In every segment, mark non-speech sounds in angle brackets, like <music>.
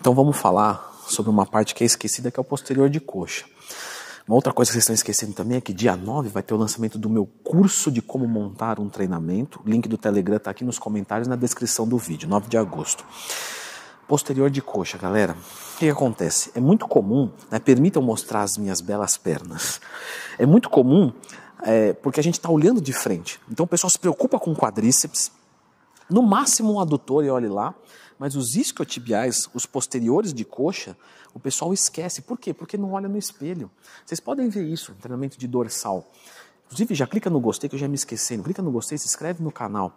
Então vamos falar sobre uma parte que é esquecida, que é o posterior de coxa. Uma outra coisa que vocês estão esquecendo também é que dia 9 vai ter o lançamento do meu curso de como montar um treinamento. O link do Telegram está aqui nos comentários na descrição do vídeo, 9 de agosto. Posterior de coxa, galera. O que, que acontece? É muito comum, né, permitam mostrar as minhas belas pernas. É muito comum é, porque a gente está olhando de frente. Então o pessoal se preocupa com quadríceps, no máximo um adutor e olhe lá, mas os isquiotibiais, os posteriores de coxa, o pessoal esquece. Por quê? Porque não olha no espelho. Vocês podem ver isso, treinamento de dorsal. Inclusive, já clica no gostei, que eu já me esquecendo. Clica no gostei, se inscreve no canal.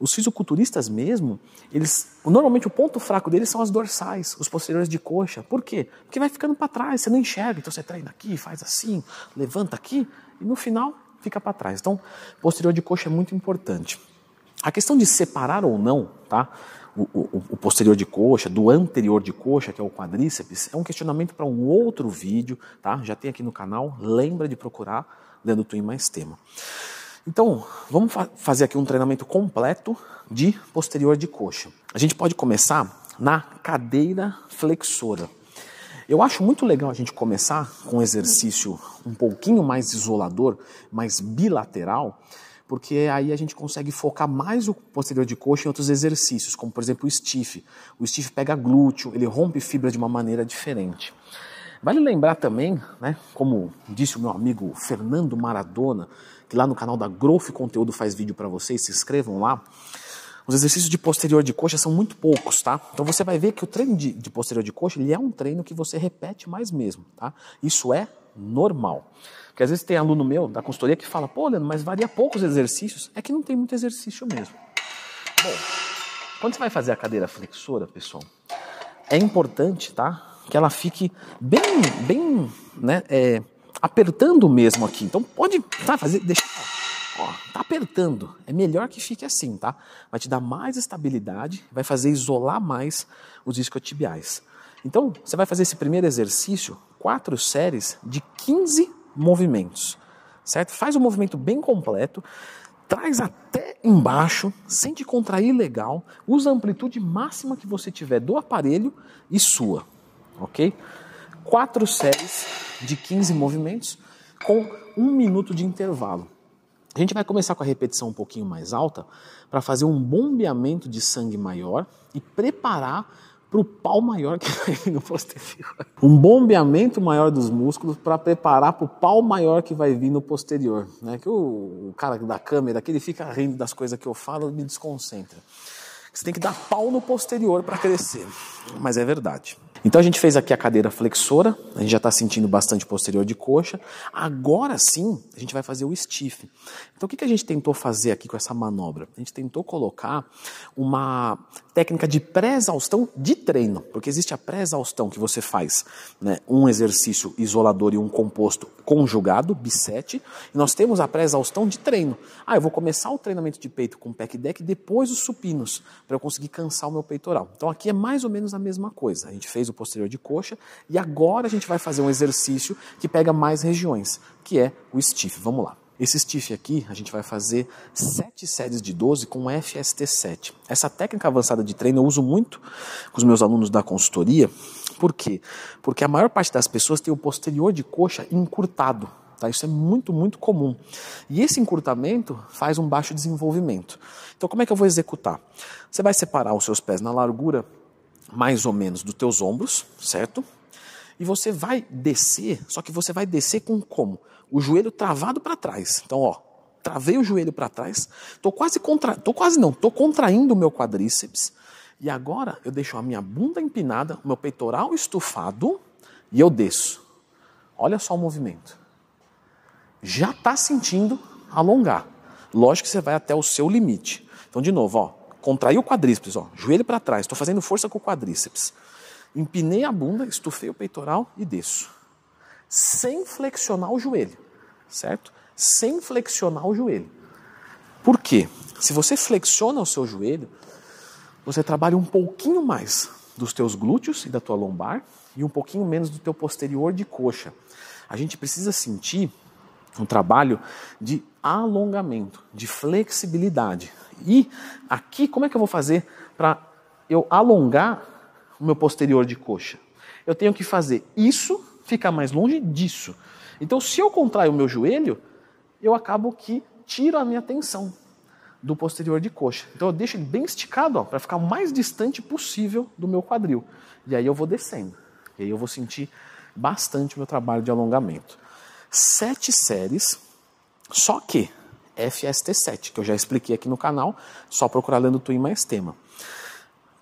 Os fisiculturistas mesmo, eles normalmente o ponto fraco deles são as dorsais, os posteriores de coxa. Por quê? Porque vai ficando para trás, você não enxerga. Então você treina aqui, faz assim, levanta aqui e no final fica para trás. Então, posterior de coxa é muito importante. A questão de separar ou não, tá? O, o, posterior de coxa, do anterior de coxa, que é o quadríceps, é um questionamento para um outro vídeo, tá? Já tem aqui no canal, lembra de procurar Leandro Twin mais tema. Então, vamos fa fazer aqui um treinamento completo de posterior de coxa. A gente pode começar na cadeira flexora. Eu acho muito legal a gente começar com um exercício um pouquinho mais isolador, mais bilateral, porque aí a gente consegue focar mais o posterior de coxa em outros exercícios, como por exemplo o stiff. O stiff pega glúteo, ele rompe fibra de uma maneira diferente. Vale lembrar também, né, como disse o meu amigo Fernando Maradona, que lá no canal da Growth Conteúdo faz vídeo para vocês, se inscrevam lá. Os exercícios de posterior de coxa são muito poucos, tá? Então você vai ver que o treino de, de posterior de coxa ele é um treino que você repete mais mesmo, tá? Isso é normal. Porque às vezes tem aluno meu da consultoria que fala, pô, Leandro, mas varia poucos exercícios. É que não tem muito exercício mesmo. Bom, quando você vai fazer a cadeira flexora, pessoal, é importante, tá? Que ela fique bem, bem, né? É, apertando mesmo aqui. Então pode, tá? Fazer, deixa, ó, tá apertando. É melhor que fique assim, tá? Vai te dar mais estabilidade, vai fazer isolar mais os isquiotibiais. Então, você vai fazer esse primeiro exercício, quatro séries de 15 movimentos, certo? Faz um movimento bem completo, traz até embaixo, sente contrair legal, usa a amplitude máxima que você tiver do aparelho e sua, ok? Quatro séries de 15 movimentos com um minuto de intervalo. A gente vai começar com a repetição um pouquinho mais alta para fazer um bombeamento de sangue maior e preparar para o pau maior que <laughs> vai vir no posterior. Um bombeamento maior dos músculos para preparar para o pau maior que vai vir no posterior. Né? Que o, o cara da câmera aqui ele fica rindo das coisas que eu falo me desconcentra. Você tem que dar pau no posterior para crescer. Mas é verdade. Então a gente fez aqui a cadeira flexora, a gente já está sentindo bastante posterior de coxa. Agora sim, a gente vai fazer o stiff. Então o que, que a gente tentou fazer aqui com essa manobra? A gente tentou colocar uma técnica de pré-exaustão de treino, porque existe a pré-exaustão que você faz né, um exercício isolador e um composto conjugado, bisete, e nós temos a pré-exaustão de treino. Ah, eu vou começar o treinamento de peito com pec deck e depois os supinos, para eu conseguir cansar o meu peitoral. Então aqui é mais ou menos a mesma coisa. A gente fez o posterior de coxa e agora a gente vai fazer um exercício que pega mais regiões, que é o stiff. Vamos lá. Esse stiff aqui, a gente vai fazer 7 séries de 12 com FST7. Essa técnica avançada de treino eu uso muito com os meus alunos da consultoria. Por quê? Porque a maior parte das pessoas tem o posterior de coxa encurtado. Tá? Isso é muito, muito comum. E esse encurtamento faz um baixo desenvolvimento. Então, como é que eu vou executar? Você vai separar os seus pés na largura mais ou menos dos teus ombros, certo? E você vai descer, só que você vai descer com como? O joelho travado para trás. Então, ó, travei o joelho para trás, tô quase contra, tô quase não, tô contraindo o meu quadríceps. E agora eu deixo a minha bunda empinada, o meu peitoral estufado e eu desço. Olha só o movimento. Já está sentindo alongar. Lógico que você vai até o seu limite. Então, de novo, ó, contraí o quadríceps, ó, joelho para trás, estou fazendo força com o quadríceps. Empinei a bunda, estufei o peitoral e desço. Sem flexionar o joelho, certo? Sem flexionar o joelho. Por quê? Se você flexiona o seu joelho, você trabalha um pouquinho mais dos teus glúteos e da tua lombar e um pouquinho menos do teu posterior de coxa. A gente precisa sentir um trabalho de alongamento, de flexibilidade. E aqui, como é que eu vou fazer para eu alongar o meu posterior de coxa. Eu tenho que fazer isso ficar mais longe disso. Então, se eu contraio o meu joelho, eu acabo que tiro a minha tensão do posterior de coxa. Então, eu deixo ele bem esticado para ficar o mais distante possível do meu quadril. E aí eu vou descendo. E aí eu vou sentir bastante o meu trabalho de alongamento. Sete séries, só que FST7, que eu já expliquei aqui no canal, só procurar lendo Twin mais tema.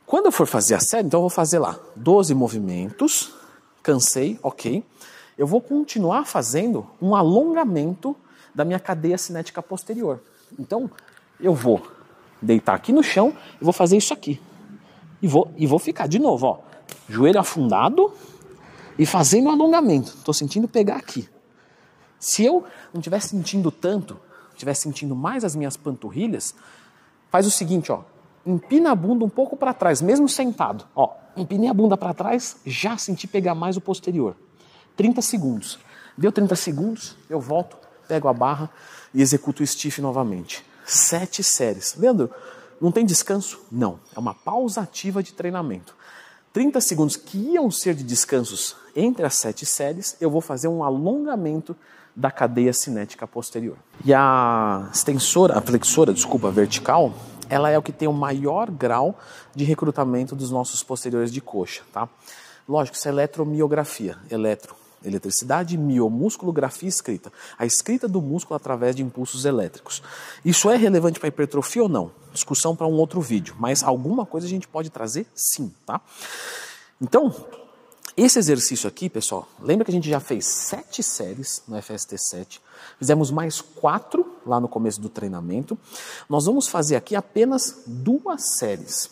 Quando eu for fazer a série, então eu vou fazer lá 12 movimentos, cansei, ok. Eu vou continuar fazendo um alongamento da minha cadeia cinética posterior. Então, eu vou deitar aqui no chão e vou fazer isso aqui. E vou, e vou ficar de novo, ó, joelho afundado e fazendo um alongamento. Estou sentindo pegar aqui. Se eu não estiver sentindo tanto, estiver sentindo mais as minhas panturrilhas, faz o seguinte, ó, empina a bunda um pouco para trás, mesmo sentado. Ó, empinei a bunda para trás, já senti pegar mais o posterior. 30 segundos. Deu 30 segundos, eu volto, pego a barra e executo o stiff novamente. Sete séries. Leandro, não tem descanso? Não. É uma pausa ativa de treinamento. 30 segundos que iam ser de descansos entre as sete séries, eu vou fazer um alongamento da cadeia cinética posterior. E a extensora, a flexora, desculpa, vertical, ela é o que tem o maior grau de recrutamento dos nossos posteriores de coxa, tá? Lógico, isso é eletromiografia, eletro, eletricidade, miomúsculografia escrita. A escrita do músculo através de impulsos elétricos. Isso é relevante para hipertrofia ou não? Discussão para um outro vídeo, mas alguma coisa a gente pode trazer sim, tá? Então, esse exercício aqui, pessoal, lembra que a gente já fez sete séries no FST7, fizemos mais quatro lá no começo do treinamento. Nós vamos fazer aqui apenas duas séries.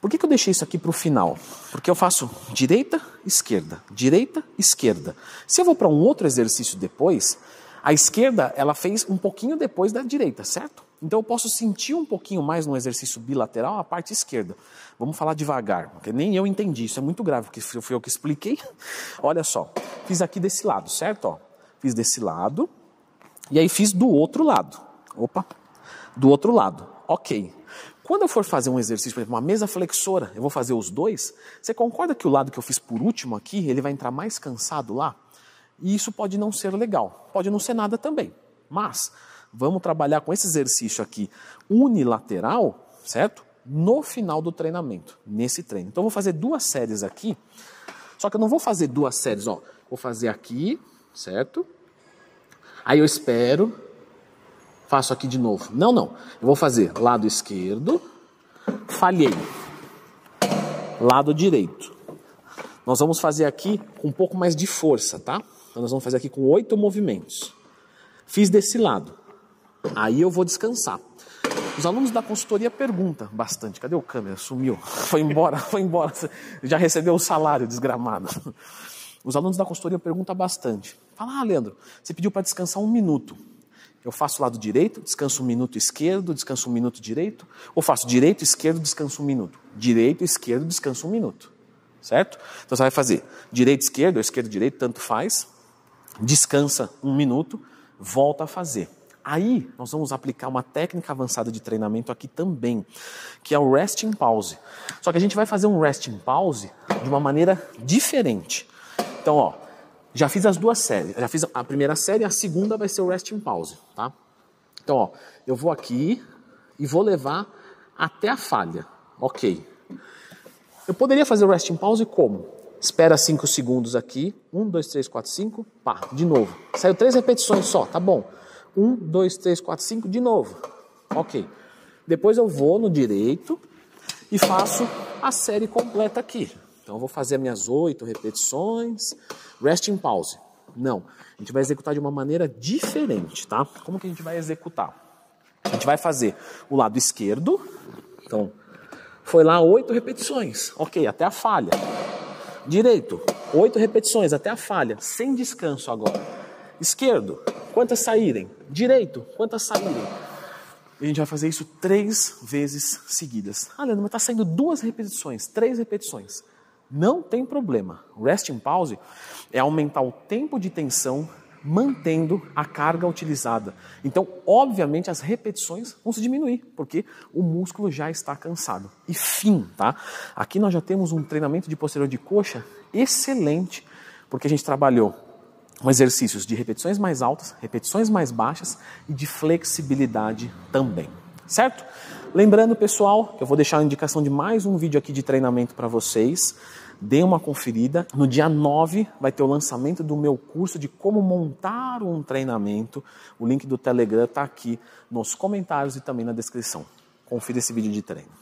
Por que, que eu deixei isso aqui para o final? Porque eu faço direita, esquerda, direita, esquerda. Se eu vou para um outro exercício depois, a esquerda ela fez um pouquinho depois da direita, certo? Então eu posso sentir um pouquinho mais no exercício bilateral a parte esquerda. Vamos falar devagar, porque nem eu entendi, isso é muito grave, porque foi eu que expliquei. <laughs> Olha só, fiz aqui desse lado, certo? Ó, fiz desse lado, e aí fiz do outro lado. Opa, do outro lado. Ok. Quando eu for fazer um exercício, por exemplo, uma mesa flexora, eu vou fazer os dois, você concorda que o lado que eu fiz por último aqui, ele vai entrar mais cansado lá? E isso pode não ser legal, pode não ser nada também. Mas vamos trabalhar com esse exercício aqui unilateral, certo? No final do treinamento, nesse treino. Então eu vou fazer duas séries aqui, só que eu não vou fazer duas séries, ó. Vou fazer aqui, certo? Aí eu espero, faço aqui de novo. Não, não. Eu vou fazer lado esquerdo, falhei. Lado direito. Nós vamos fazer aqui com um pouco mais de força, tá? Então nós vamos fazer aqui com oito movimentos. Fiz desse lado. Aí eu vou descansar. Os alunos da consultoria perguntam bastante: cadê o câmera? Sumiu. <laughs> Foi embora, <laughs> foi embora. Já recebeu o salário desgramado. Os alunos da consultoria perguntam bastante. Fala, ah, Leandro, você pediu para descansar um minuto. Eu faço o lado direito, descanso um minuto esquerdo, descanso um minuto direito, ou faço direito, esquerdo, descanso um minuto. Direito, esquerdo, descanso um minuto. Certo? Então você vai fazer direito, esquerdo, ou esquerdo, direito, tanto faz. Descansa um minuto, volta a fazer. Aí nós vamos aplicar uma técnica avançada de treinamento aqui também, que é o resting pause. Só que a gente vai fazer um resting pause de uma maneira diferente. Então, ó, já fiz as duas séries. Já fiz a primeira série, a segunda vai ser o resting pause, tá? Então, ó, eu vou aqui e vou levar até a falha. OK. Eu poderia fazer o resting pause como? Espera 5 segundos aqui. 1, 2, 3, 4, 5. Pá, de novo. Saiu três repetições só, tá bom. 1, 2, 3, 4, 5, de novo. Ok. Depois eu vou no direito e faço a série completa aqui. Então eu vou fazer minhas oito repetições, rest in pause. Não, a gente vai executar de uma maneira diferente, tá? Como que a gente vai executar? A gente vai fazer o lado esquerdo, então foi lá oito repetições, ok, até a falha. Direito, oito repetições até a falha, sem descanso agora. Esquerdo, quantas saírem? Direito, quantas saírem? E a gente vai fazer isso três vezes seguidas. Ah, Leandro, mas está saindo duas repetições, três repetições. Não tem problema. Resting pause é aumentar o tempo de tensão mantendo a carga utilizada. Então, obviamente, as repetições vão se diminuir, porque o músculo já está cansado. E fim, tá? Aqui nós já temos um treinamento de posterior de coxa excelente, porque a gente trabalhou exercícios de repetições mais altas, repetições mais baixas e de flexibilidade também, certo? Lembrando, pessoal, que eu vou deixar a indicação de mais um vídeo aqui de treinamento para vocês. Dê uma conferida. No dia 9 vai ter o lançamento do meu curso de como montar um treinamento. O link do Telegram está aqui nos comentários e também na descrição. Confira esse vídeo de treino.